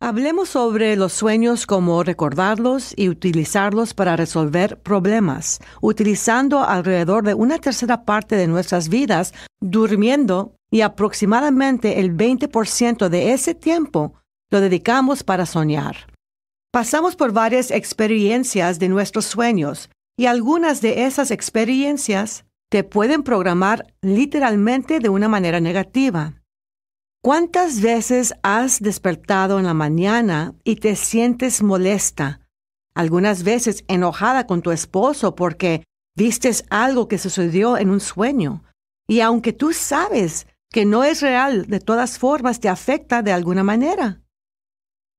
Hablemos sobre los sueños como recordarlos y utilizarlos para resolver problemas, utilizando alrededor de una tercera parte de nuestras vidas durmiendo y aproximadamente el 20% de ese tiempo lo dedicamos para soñar. Pasamos por varias experiencias de nuestros sueños y algunas de esas experiencias te pueden programar literalmente de una manera negativa. ¿Cuántas veces has despertado en la mañana y te sientes molesta? Algunas veces enojada con tu esposo porque vistes algo que sucedió en un sueño. Y aunque tú sabes que no es real, de todas formas te afecta de alguna manera.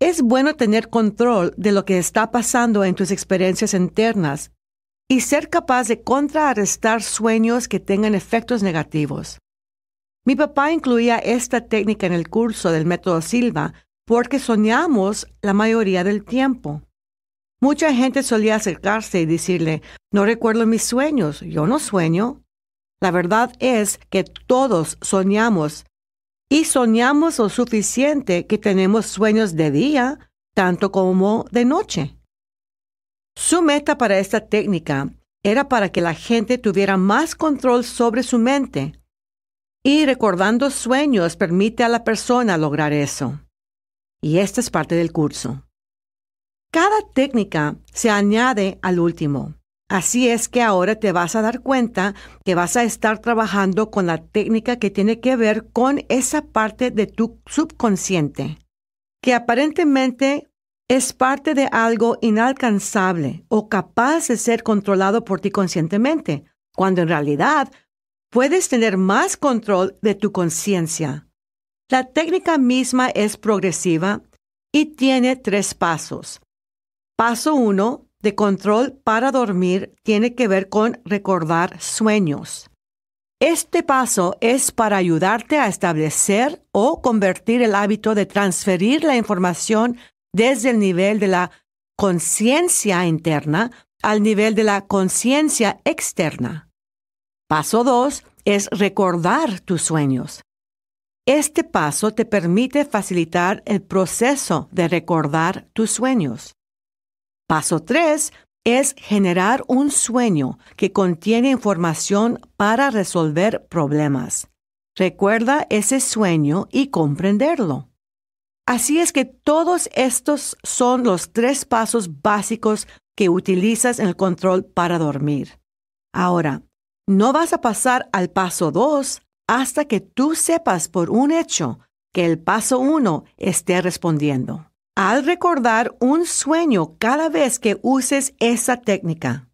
Es bueno tener control de lo que está pasando en tus experiencias internas y ser capaz de contrarrestar sueños que tengan efectos negativos. Mi papá incluía esta técnica en el curso del método Silva porque soñamos la mayoría del tiempo. Mucha gente solía acercarse y decirle, no recuerdo mis sueños, yo no sueño. La verdad es que todos soñamos y soñamos lo suficiente que tenemos sueños de día, tanto como de noche. Su meta para esta técnica era para que la gente tuviera más control sobre su mente y recordando sueños permite a la persona lograr eso. Y esta es parte del curso. Cada técnica se añade al último. Así es que ahora te vas a dar cuenta que vas a estar trabajando con la técnica que tiene que ver con esa parte de tu subconsciente, que aparentemente es parte de algo inalcanzable o capaz de ser controlado por ti conscientemente, cuando en realidad puedes tener más control de tu conciencia. La técnica misma es progresiva y tiene tres pasos. Paso uno de control para dormir tiene que ver con recordar sueños. Este paso es para ayudarte a establecer o convertir el hábito de transferir la información desde el nivel de la conciencia interna al nivel de la conciencia externa. Paso 2 es recordar tus sueños. Este paso te permite facilitar el proceso de recordar tus sueños. Paso 3 es generar un sueño que contiene información para resolver problemas. Recuerda ese sueño y comprenderlo. Así es que todos estos son los tres pasos básicos que utilizas en el control para dormir. Ahora, no vas a pasar al paso 2 hasta que tú sepas por un hecho que el paso 1 esté respondiendo. Al recordar un sueño cada vez que uses esa técnica.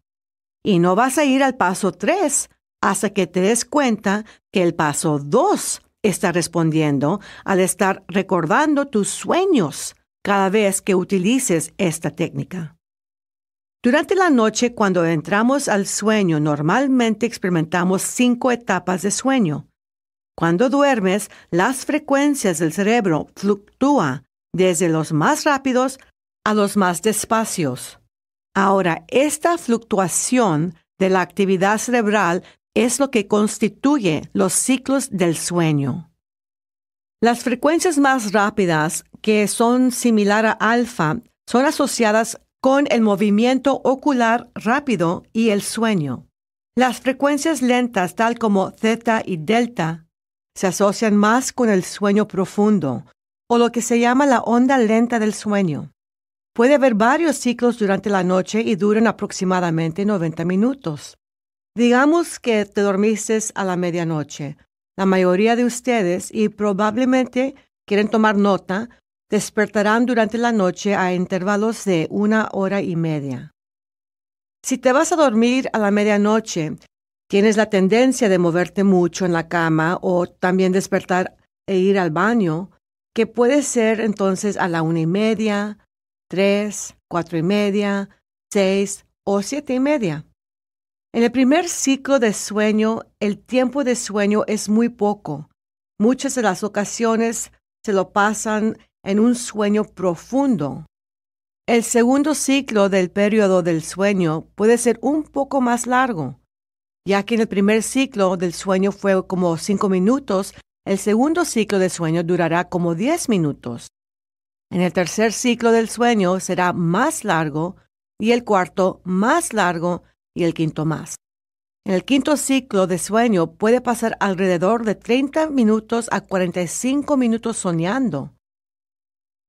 Y no vas a ir al paso 3 hasta que te des cuenta que el paso 2 está respondiendo al estar recordando tus sueños cada vez que utilices esta técnica. Durante la noche, cuando entramos al sueño, normalmente experimentamos cinco etapas de sueño. Cuando duermes, las frecuencias del cerebro fluctúan desde los más rápidos a los más despacios. Ahora, esta fluctuación de la actividad cerebral es lo que constituye los ciclos del sueño. Las frecuencias más rápidas, que son similar a alfa, son asociadas con el movimiento ocular rápido y el sueño. Las frecuencias lentas, tal como theta y delta, se asocian más con el sueño profundo, o lo que se llama la onda lenta del sueño. Puede haber varios ciclos durante la noche y duran aproximadamente 90 minutos. Digamos que te dormiste a la medianoche. La mayoría de ustedes, y probablemente quieren tomar nota, despertarán durante la noche a intervalos de una hora y media. Si te vas a dormir a la medianoche, tienes la tendencia de moverte mucho en la cama o también despertar e ir al baño, que puede ser entonces a la una y media, tres, cuatro y media, seis o siete y media. En el primer ciclo de sueño, el tiempo de sueño es muy poco. Muchas de las ocasiones se lo pasan en un sueño profundo. El segundo ciclo del periodo del sueño puede ser un poco más largo, ya que en el primer ciclo del sueño fue como cinco minutos, el segundo ciclo de sueño durará como diez minutos. En el tercer ciclo del sueño será más largo y el cuarto más largo y el quinto más. En el quinto ciclo de sueño puede pasar alrededor de 30 minutos a 45 minutos soñando.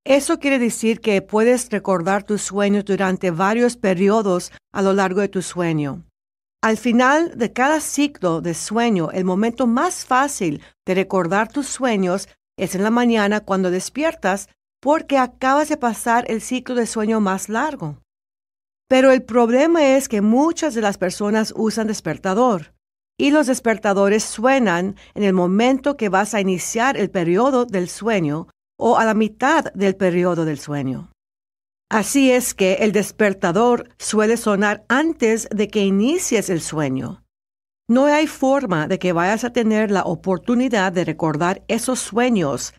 Eso quiere decir que puedes recordar tus sueños durante varios periodos a lo largo de tu sueño. Al final de cada ciclo de sueño, el momento más fácil de recordar tus sueños es en la mañana cuando despiertas porque acabas de pasar el ciclo de sueño más largo. Pero el problema es que muchas de las personas usan despertador y los despertadores suenan en el momento que vas a iniciar el periodo del sueño o a la mitad del periodo del sueño. Así es que el despertador suele sonar antes de que inicies el sueño. No hay forma de que vayas a tener la oportunidad de recordar esos sueños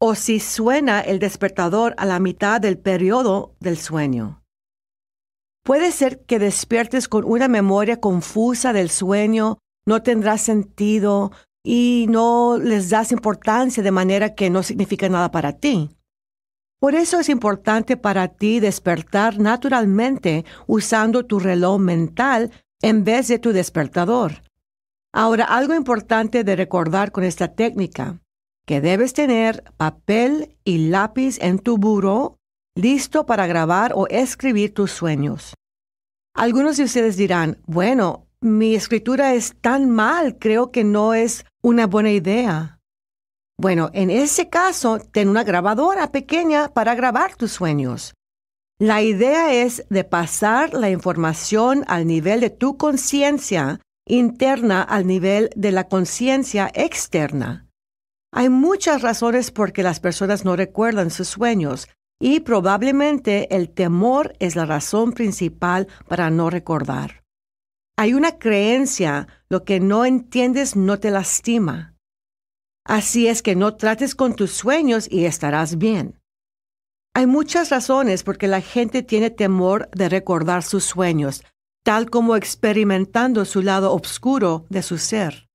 o si suena el despertador a la mitad del periodo del sueño. Puede ser que despiertes con una memoria confusa del sueño, no tendrá sentido y no les das importancia de manera que no significa nada para ti. Por eso es importante para ti despertar naturalmente usando tu reloj mental en vez de tu despertador. Ahora, algo importante de recordar con esta técnica, que debes tener papel y lápiz en tu buró listo para grabar o escribir tus sueños. Algunos de ustedes dirán, bueno, mi escritura es tan mal, creo que no es una buena idea. Bueno, en ese caso, ten una grabadora pequeña para grabar tus sueños. La idea es de pasar la información al nivel de tu conciencia interna al nivel de la conciencia externa. Hay muchas razones por que las personas no recuerdan sus sueños y probablemente el temor es la razón principal para no recordar. Hay una creencia, lo que no entiendes no te lastima. Así es que no trates con tus sueños y estarás bien. Hay muchas razones por que la gente tiene temor de recordar sus sueños, tal como experimentando su lado oscuro de su ser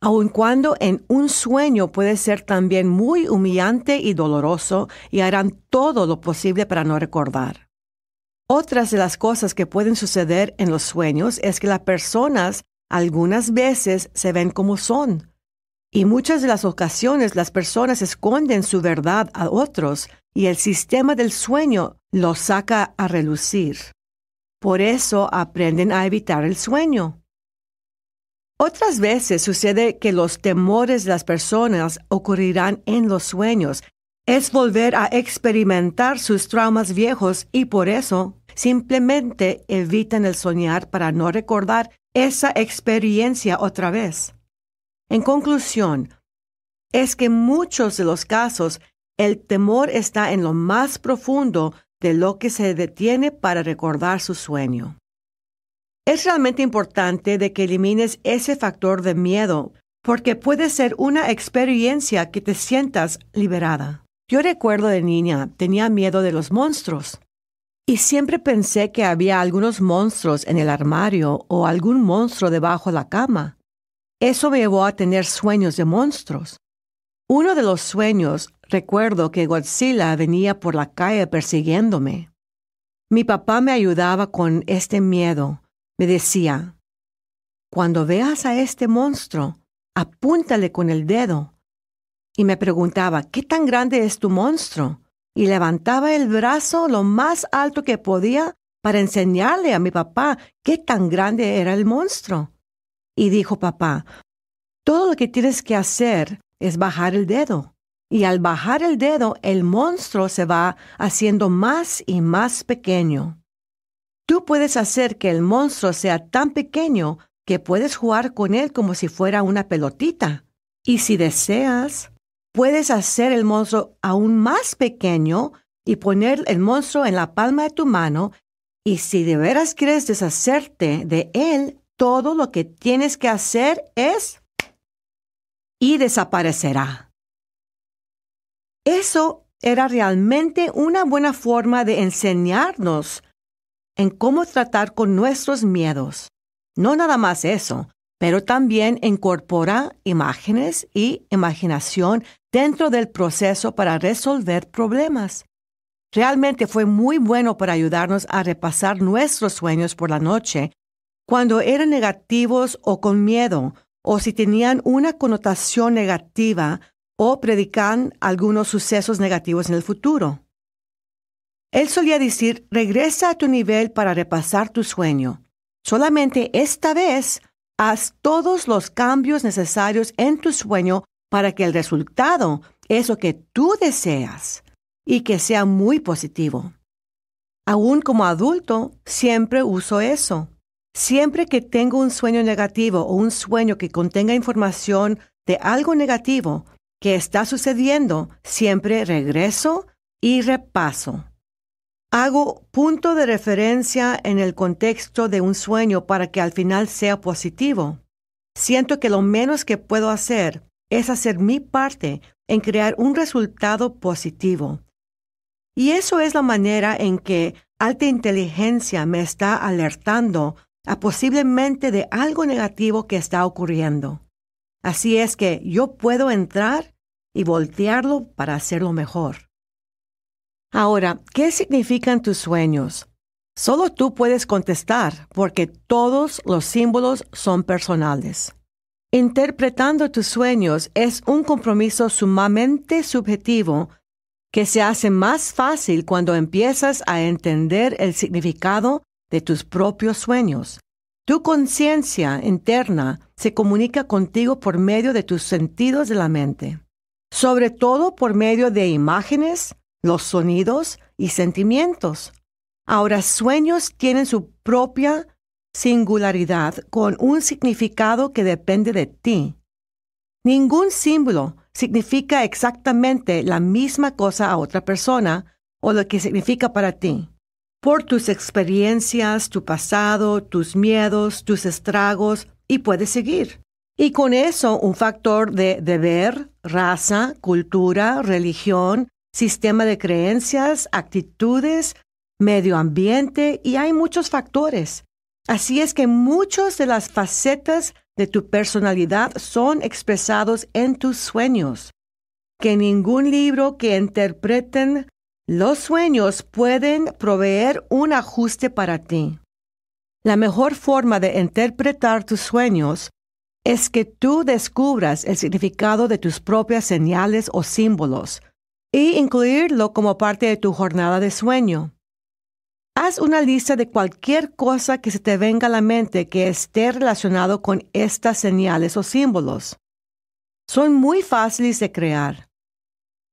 aun cuando en un sueño puede ser también muy humillante y doloroso y harán todo lo posible para no recordar. Otras de las cosas que pueden suceder en los sueños es que las personas algunas veces se ven como son. Y muchas de las ocasiones las personas esconden su verdad a otros y el sistema del sueño los saca a relucir. Por eso aprenden a evitar el sueño. Otras veces sucede que los temores de las personas ocurrirán en los sueños. Es volver a experimentar sus traumas viejos y por eso simplemente evitan el soñar para no recordar esa experiencia otra vez. En conclusión, es que en muchos de los casos el temor está en lo más profundo de lo que se detiene para recordar su sueño. Es realmente importante de que elimines ese factor de miedo, porque puede ser una experiencia que te sientas liberada. Yo recuerdo de niña, tenía miedo de los monstruos. Y siempre pensé que había algunos monstruos en el armario o algún monstruo debajo de la cama. Eso me llevó a tener sueños de monstruos. Uno de los sueños, recuerdo que Godzilla venía por la calle persiguiéndome. Mi papá me ayudaba con este miedo me decía, cuando veas a este monstruo, apúntale con el dedo. Y me preguntaba, ¿qué tan grande es tu monstruo? Y levantaba el brazo lo más alto que podía para enseñarle a mi papá qué tan grande era el monstruo. Y dijo papá, todo lo que tienes que hacer es bajar el dedo. Y al bajar el dedo, el monstruo se va haciendo más y más pequeño. Tú puedes hacer que el monstruo sea tan pequeño que puedes jugar con él como si fuera una pelotita. Y si deseas, puedes hacer el monstruo aún más pequeño y poner el monstruo en la palma de tu mano. Y si de veras quieres deshacerte de él, todo lo que tienes que hacer es... y desaparecerá. Eso era realmente una buena forma de enseñarnos en cómo tratar con nuestros miedos. No nada más eso, pero también incorpora imágenes y imaginación dentro del proceso para resolver problemas. Realmente fue muy bueno para ayudarnos a repasar nuestros sueños por la noche cuando eran negativos o con miedo, o si tenían una connotación negativa o predican algunos sucesos negativos en el futuro. Él solía decir, regresa a tu nivel para repasar tu sueño. Solamente esta vez haz todos los cambios necesarios en tu sueño para que el resultado es lo que tú deseas y que sea muy positivo. Aún como adulto, siempre uso eso. Siempre que tengo un sueño negativo o un sueño que contenga información de algo negativo que está sucediendo, siempre regreso y repaso. Hago punto de referencia en el contexto de un sueño para que al final sea positivo. Siento que lo menos que puedo hacer es hacer mi parte en crear un resultado positivo. Y eso es la manera en que alta inteligencia me está alertando a posiblemente de algo negativo que está ocurriendo. Así es que yo puedo entrar y voltearlo para hacerlo mejor. Ahora, ¿qué significan tus sueños? Solo tú puedes contestar porque todos los símbolos son personales. Interpretando tus sueños es un compromiso sumamente subjetivo que se hace más fácil cuando empiezas a entender el significado de tus propios sueños. Tu conciencia interna se comunica contigo por medio de tus sentidos de la mente, sobre todo por medio de imágenes, los sonidos y sentimientos. Ahora, sueños tienen su propia singularidad con un significado que depende de ti. Ningún símbolo significa exactamente la misma cosa a otra persona o lo que significa para ti. Por tus experiencias, tu pasado, tus miedos, tus estragos, y puedes seguir. Y con eso un factor de deber, raza, cultura, religión, sistema de creencias, actitudes, medio ambiente y hay muchos factores. Así es que muchas de las facetas de tu personalidad son expresados en tus sueños. Que ningún libro que interpreten los sueños pueden proveer un ajuste para ti. La mejor forma de interpretar tus sueños es que tú descubras el significado de tus propias señales o símbolos y incluirlo como parte de tu jornada de sueño. Haz una lista de cualquier cosa que se te venga a la mente que esté relacionado con estas señales o símbolos. Son muy fáciles de crear.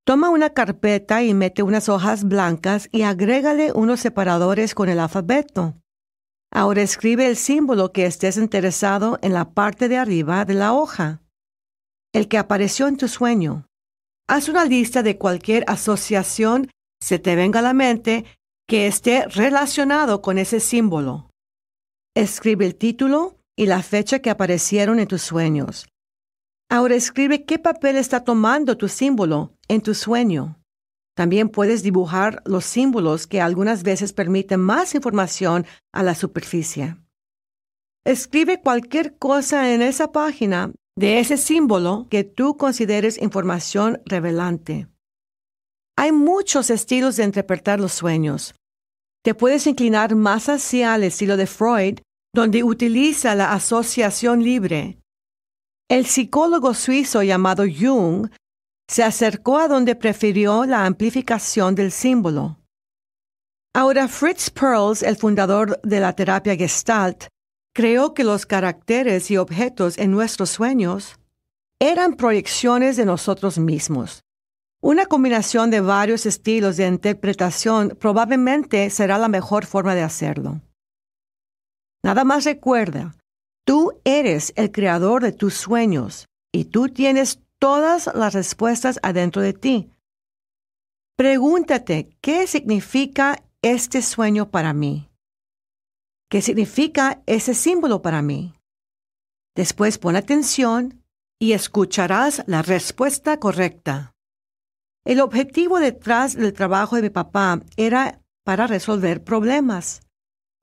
Toma una carpeta y mete unas hojas blancas y agrégale unos separadores con el alfabeto. Ahora escribe el símbolo que estés interesado en la parte de arriba de la hoja, el que apareció en tu sueño. Haz una lista de cualquier asociación se te venga a la mente que esté relacionado con ese símbolo. Escribe el título y la fecha que aparecieron en tus sueños. Ahora escribe qué papel está tomando tu símbolo en tu sueño. También puedes dibujar los símbolos que algunas veces permiten más información a la superficie. Escribe cualquier cosa en esa página de ese símbolo que tú consideres información revelante. Hay muchos estilos de interpretar los sueños. Te puedes inclinar más hacia el estilo de Freud, donde utiliza la asociación libre. El psicólogo suizo llamado Jung se acercó a donde prefirió la amplificación del símbolo. Ahora Fritz Perls, el fundador de la terapia Gestalt, creó que los caracteres y objetos en nuestros sueños eran proyecciones de nosotros mismos. Una combinación de varios estilos de interpretación probablemente será la mejor forma de hacerlo. Nada más recuerda, tú eres el creador de tus sueños y tú tienes todas las respuestas adentro de ti. Pregúntate, ¿qué significa este sueño para mí? ¿Qué significa ese símbolo para mí? Después pon atención y escucharás la respuesta correcta. El objetivo detrás del trabajo de mi papá era para resolver problemas.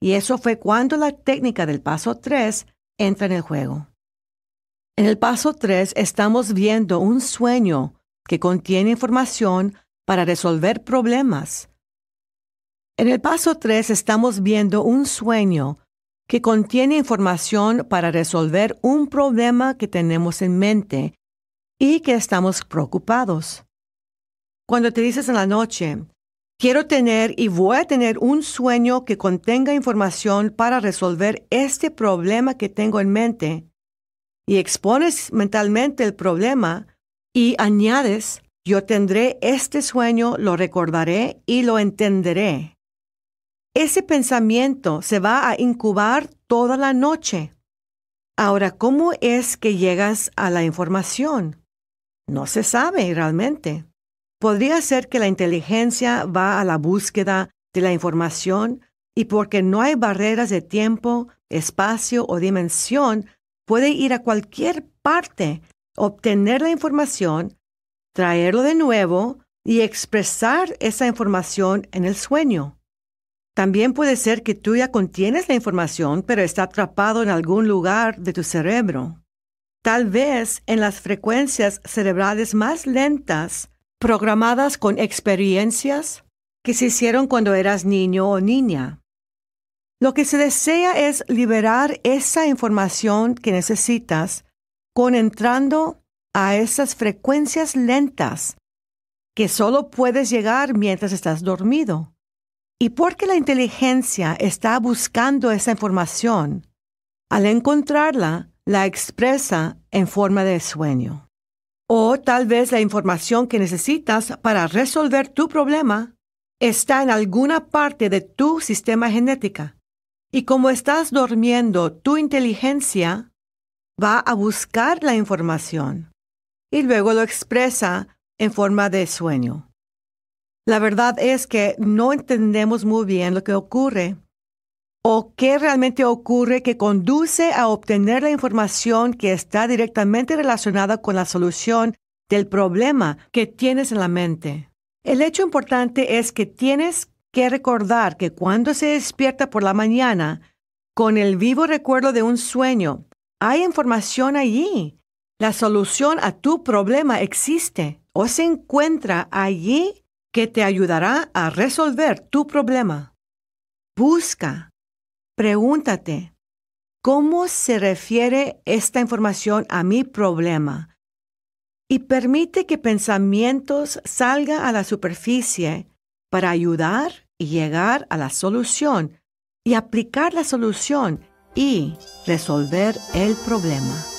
Y eso fue cuando la técnica del paso 3 entra en el juego. En el paso 3 estamos viendo un sueño que contiene información para resolver problemas. En el paso 3 estamos viendo un sueño que contiene información para resolver un problema que tenemos en mente y que estamos preocupados. Cuando te dices en la noche, quiero tener y voy a tener un sueño que contenga información para resolver este problema que tengo en mente, y expones mentalmente el problema y añades, yo tendré este sueño, lo recordaré y lo entenderé. Ese pensamiento se va a incubar toda la noche. Ahora, ¿cómo es que llegas a la información? No se sabe realmente. Podría ser que la inteligencia va a la búsqueda de la información y porque no hay barreras de tiempo, espacio o dimensión, puede ir a cualquier parte, obtener la información, traerlo de nuevo y expresar esa información en el sueño. También puede ser que tú ya contienes la información, pero está atrapado en algún lugar de tu cerebro. Tal vez en las frecuencias cerebrales más lentas, programadas con experiencias que se hicieron cuando eras niño o niña. Lo que se desea es liberar esa información que necesitas con entrando a esas frecuencias lentas que solo puedes llegar mientras estás dormido. Y porque la inteligencia está buscando esa información, al encontrarla, la expresa en forma de sueño. O tal vez la información que necesitas para resolver tu problema está en alguna parte de tu sistema genética. Y como estás durmiendo, tu inteligencia va a buscar la información y luego lo expresa en forma de sueño. La verdad es que no entendemos muy bien lo que ocurre o qué realmente ocurre que conduce a obtener la información que está directamente relacionada con la solución del problema que tienes en la mente. El hecho importante es que tienes que recordar que cuando se despierta por la mañana, con el vivo recuerdo de un sueño, hay información allí. La solución a tu problema existe o se encuentra allí que te ayudará a resolver tu problema. Busca, pregúntate, ¿cómo se refiere esta información a mi problema? Y permite que pensamientos salgan a la superficie para ayudar y llegar a la solución y aplicar la solución y resolver el problema.